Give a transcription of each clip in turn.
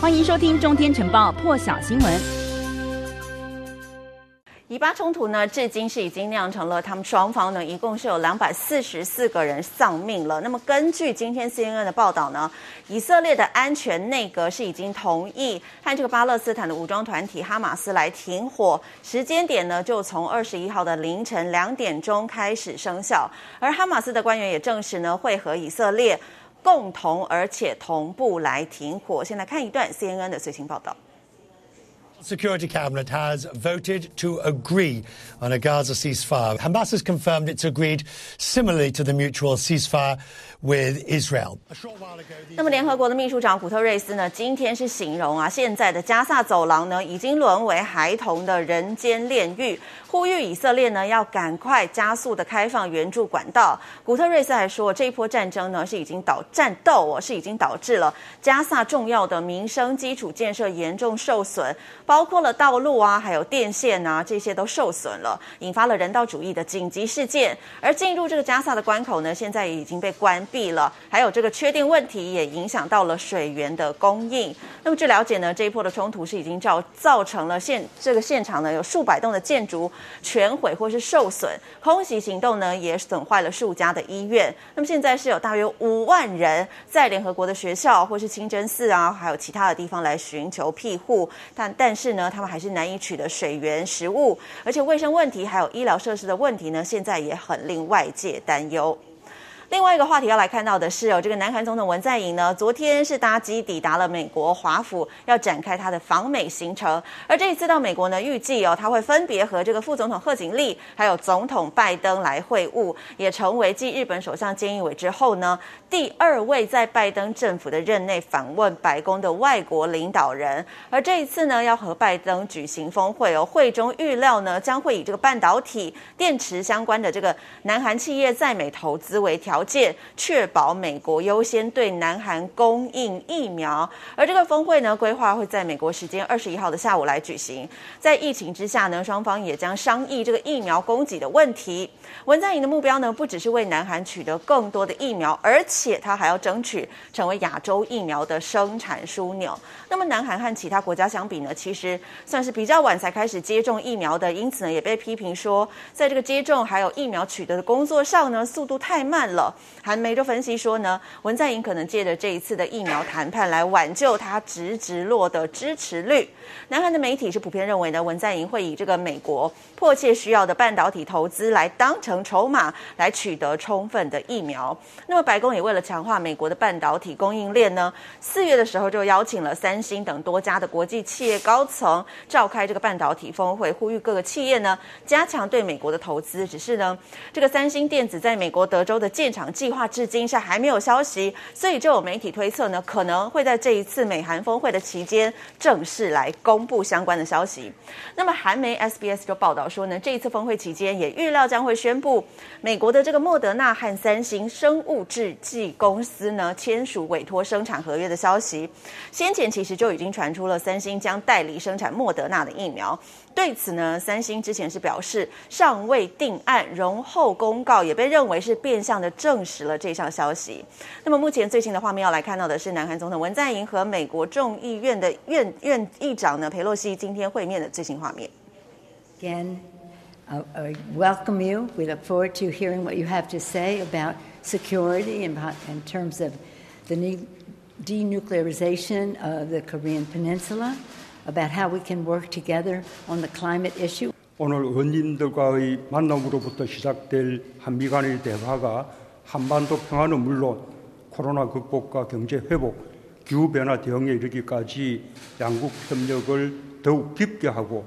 欢迎收听《中天晨报》破晓新闻。以巴冲突呢，至今是已经酿成了他们双方呢，一共是有两百四十四个人丧命了。那么根据今天 CNN 的报道呢，以色列的安全内阁是已经同意和这个巴勒斯坦的武装团体哈马斯来停火，时间点呢就从二十一号的凌晨两点钟开始生效。而哈马斯的官员也证实呢，会和以色列共同而且同步来停火。先来看一段 CNN 的最新报道。Security Cabinet has voted to agree on a Gaza ceasefire. Hamas has confirmed it's agreed similarly to the mutual ceasefire with Israel. 那么，联合国的秘书长古特瑞斯呢，今天是形容啊，现在的加萨走廊呢，已经沦为孩童的人间炼狱，呼吁以色列呢要赶快加速的开放援助管道。古特瑞斯还说，这一波战争呢是已经导战斗哦，是已经导致了加萨重要的民生基础建设严重受损。包括了道路啊，还有电线啊，这些都受损了，引发了人道主义的紧急事件。而进入这个加萨的关口呢，现在也已经被关闭了。还有这个缺电问题也影响到了水源的供应。那么据了解呢，这一波的冲突是已经造造成了现这个现场呢有数百栋的建筑全毁或是受损，空袭行动呢也损坏了数家的医院。那么现在是有大约五万人在联合国的学校或是清真寺啊，还有其他的地方来寻求庇护，但但。是呢，他们还是难以取得水源、食物，而且卫生问题还有医疗设施的问题呢，现在也很令外界担忧。另外一个话题要来看到的是哦，这个南韩总统文在寅呢，昨天是搭机抵达了美国华府，要展开他的访美行程。而这一次到美国呢，预计哦，他会分别和这个副总统贺锦丽还有总统拜登来会晤，也成为继日本首相菅义伟之后呢，第二位在拜登政府的任内访问白宫的外国领导人。而这一次呢，要和拜登举行峰会哦，会中预料呢，将会以这个半导体、电池相关的这个南韩企业在美投资为条。条件确保美国优先对南韩供应疫苗，而这个峰会呢，规划会在美国时间二十一号的下午来举行。在疫情之下呢，双方也将商议这个疫苗供给的问题。文在寅的目标呢，不只是为南韩取得更多的疫苗，而且他还要争取成为亚洲疫苗的生产枢纽。那么，南韩和其他国家相比呢，其实算是比较晚才开始接种疫苗的，因此呢，也被批评说，在这个接种还有疫苗取得的工作上呢，速度太慢了。韩媒就分析说呢，文在寅可能借着这一次的疫苗谈判来挽救他直直落的支持率。南韩的媒体是普遍认为呢，文在寅会以这个美国迫切需要的半导体投资来当成筹码，来取得充分的疫苗。那么白宫也为了强化美国的半导体供应链呢，四月的时候就邀请了三星等多家的国际企业高层召开这个半导体峰会，呼吁各个企业呢加强对美国的投资。只是呢，这个三星电子在美国德州的建场计划至今是还没有消息，所以就有媒体推测呢，可能会在这一次美韩峰会的期间正式来公布相关的消息。那么韩媒 SBS 就报道说呢，这一次峰会期间也预料将会宣布美国的这个莫德纳和三星生物制剂公司呢签署委托生产合约的消息。先前其实就已经传出了三星将代理生产莫德纳的疫苗。对此呢，三星之前是表示尚未定案，容后公告，也被认为是变相的证实了这项消息。那么目前最新的画面要来看到的是，南韩总统文在寅和美国众议院的院院议长呢，裴洛西今天会面的最新画面。Again, I welcome you. We look forward to hearing what you have to say about security and in terms of the denuclearization of the Korean Peninsula. About how we can work together on the climate issue. 오늘 의원님들과의 만남으로부터 시작될 한미 간의 대화가 한반도 평화는 물론 코로나 극복과 경제 회복, 기후 변화 대응에 이르기까지 양국 협력을 더욱 깊게 하고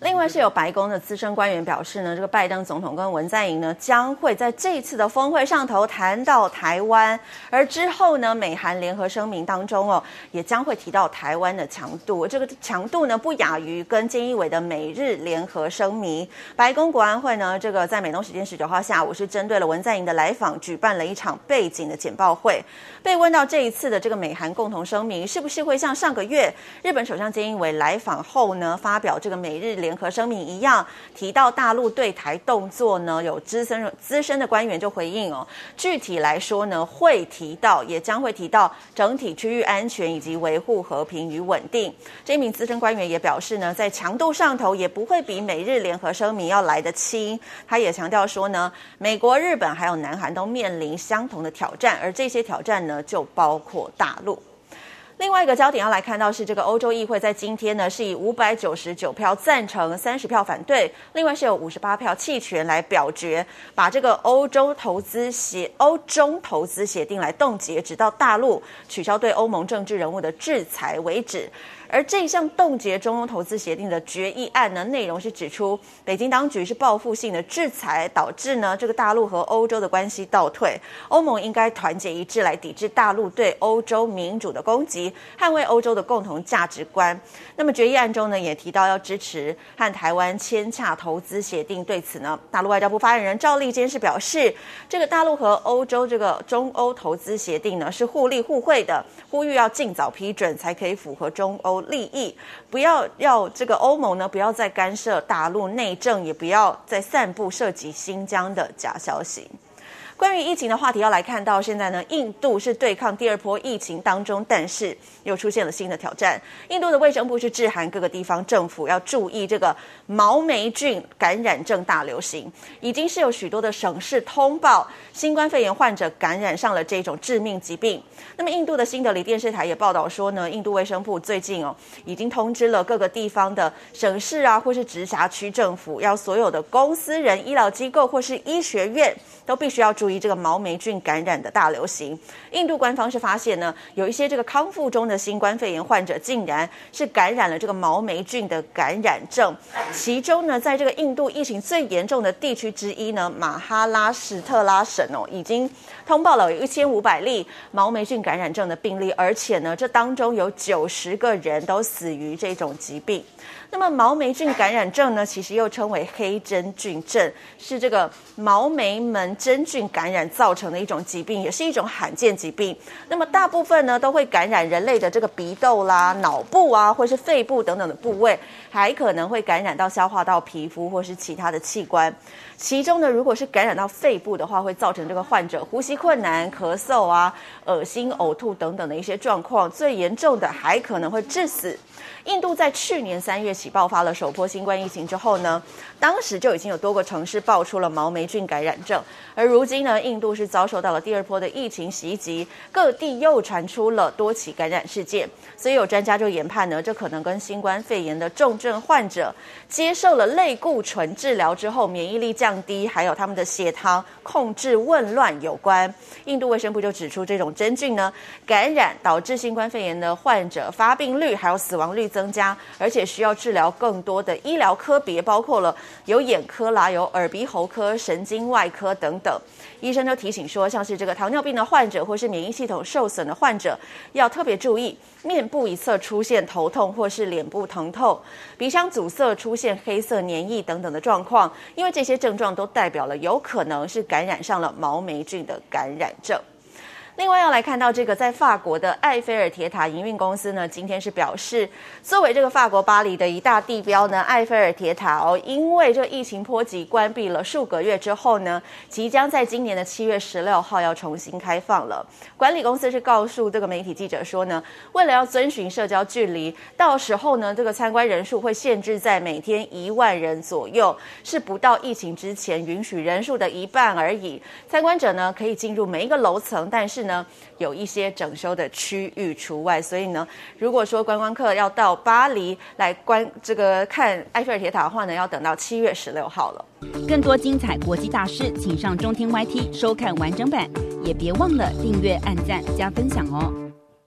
另外是有白宫的资深官员表示呢，这个拜登总统跟文在寅呢将会在这一次的峰会上头谈到台湾，而之后呢，美韩联合声明当中哦，也将会提到台湾的强度，这个强度呢不亚于跟菅义伟的美日联合声明。白宫国安会呢，这个在美东时间十九号下午是针对了文在寅的来访，举办了一场背景的简报会。被问到这一次的这个美韩共同声明是不是会像上个月日本首相菅义伟来访后呢发表这个美日联合声明一样，提到大陆对台动作呢，有资深资深的官员就回应哦，具体来说呢，会提到也将会提到整体区域安全以及维护和平与稳定。这名资深官员也表示呢，在强度上头也不会比美日联合声明要来得轻。他也强调说呢，美国、日本还有南韩都面临相同的挑战，而这些挑战呢，就包括大陆。另外一个焦点要来看到是这个欧洲议会，在今天呢是以五百九十九票赞成、三十票反对，另外是有五十八票弃权来表决，把这个欧洲投资协欧中投资协定来冻结，直到大陆取消对欧盟政治人物的制裁为止。而这一项冻结中欧投资协定的决议案呢，内容是指出，北京当局是报复性的制裁，导致呢这个大陆和欧洲的关系倒退。欧盟应该团结一致来抵制大陆对欧洲民主的攻击，捍卫欧洲的共同价值观。那么决议案中呢，也提到要支持和台湾签洽投资协定。对此呢，大陆外交部发言人赵立坚是表示，这个大陆和欧洲这个中欧投资协定呢是互利互惠的，呼吁要尽早批准，才可以符合中欧利益，不要要这个欧盟呢，不要再干涉大陆内政，也不要再散布涉及新疆的假消息。关于疫情的话题，要来看到现在呢，印度是对抗第二波疫情当中，但是又出现了新的挑战。印度的卫生部是致函各个地方政府，要注意这个毛霉菌感染症大流行，已经是有许多的省市通报新冠肺炎患者感染上了这种致命疾病。那么，印度的新德里电视台也报道说呢，印度卫生部最近哦，已经通知了各个地方的省市啊，或是直辖区政府，要所有的公司人、医疗机构或是医学院都必须要注。注意这个毛霉菌感染的大流行，印度官方是发现呢，有一些这个康复中的新冠肺炎患者，竟然是感染了这个毛霉菌的感染症。其中呢，在这个印度疫情最严重的地区之一呢，马哈拉什特拉省哦，已经通报了有一千五百例毛霉菌感染症的病例，而且呢，这当中有九十个人都死于这种疾病。那么毛霉菌感染症呢，其实又称为黑真菌症，是这个毛霉门真菌感染造成的一种疾病，也是一种罕见疾病。那么大部分呢，都会感染人类的这个鼻窦啦、脑部啊，或是肺部等等的部位，还可能会感染到消化道、皮肤或是其他的器官。其中呢，如果是感染到肺部的话，会造成这个患者呼吸困难、咳嗽啊、恶心、呕吐等等的一些状况。最严重的还可能会致死。印度在去年三月起爆发了首波新冠疫情之后呢，当时就已经有多个城市爆出了毛霉菌感染症，而如今呢，印度是遭受到了第二波的疫情袭击，各地又传出了多起感染事件，所以有专家就研判呢，这可能跟新冠肺炎的重症患者接受了类固醇治疗之后免疫力降低，还有他们的血糖控制紊乱有关。印度卫生部就指出，这种真菌呢感染导致新冠肺炎的患者发病率还有死亡率增加，而且需要治疗更多的医疗科别，包括了有眼科啦、有耳鼻喉科、神经外科等等。医生就提醒说，像是这个糖尿病的患者或是免疫系统受损的患者，要特别注意面部一侧出现头痛或是脸部疼痛、鼻腔阻塞出现黑色黏液等等的状况，因为这些症状都代表了有可能是感染上了毛霉菌的感染症。另外要来看到这个，在法国的埃菲尔铁塔营运公司呢，今天是表示，作为这个法国巴黎的一大地标呢，埃菲尔铁塔哦，因为这个疫情波及关闭了数个月之后呢，即将在今年的七月十六号要重新开放了。管理公司是告诉这个媒体记者说呢，为了要遵循社交距离，到时候呢，这个参观人数会限制在每天一万人左右，是不到疫情之前允许人数的一半而已。参观者呢，可以进入每一个楼层，但是呢，有一些整修的区域除外，所以呢，如果说观光客要到巴黎来观这个看埃菲尔铁塔的话呢，要等到七月十六号了。更多精彩国际大师，请上中天 YT 收看完整版，也别忘了订阅、按赞、加分享哦。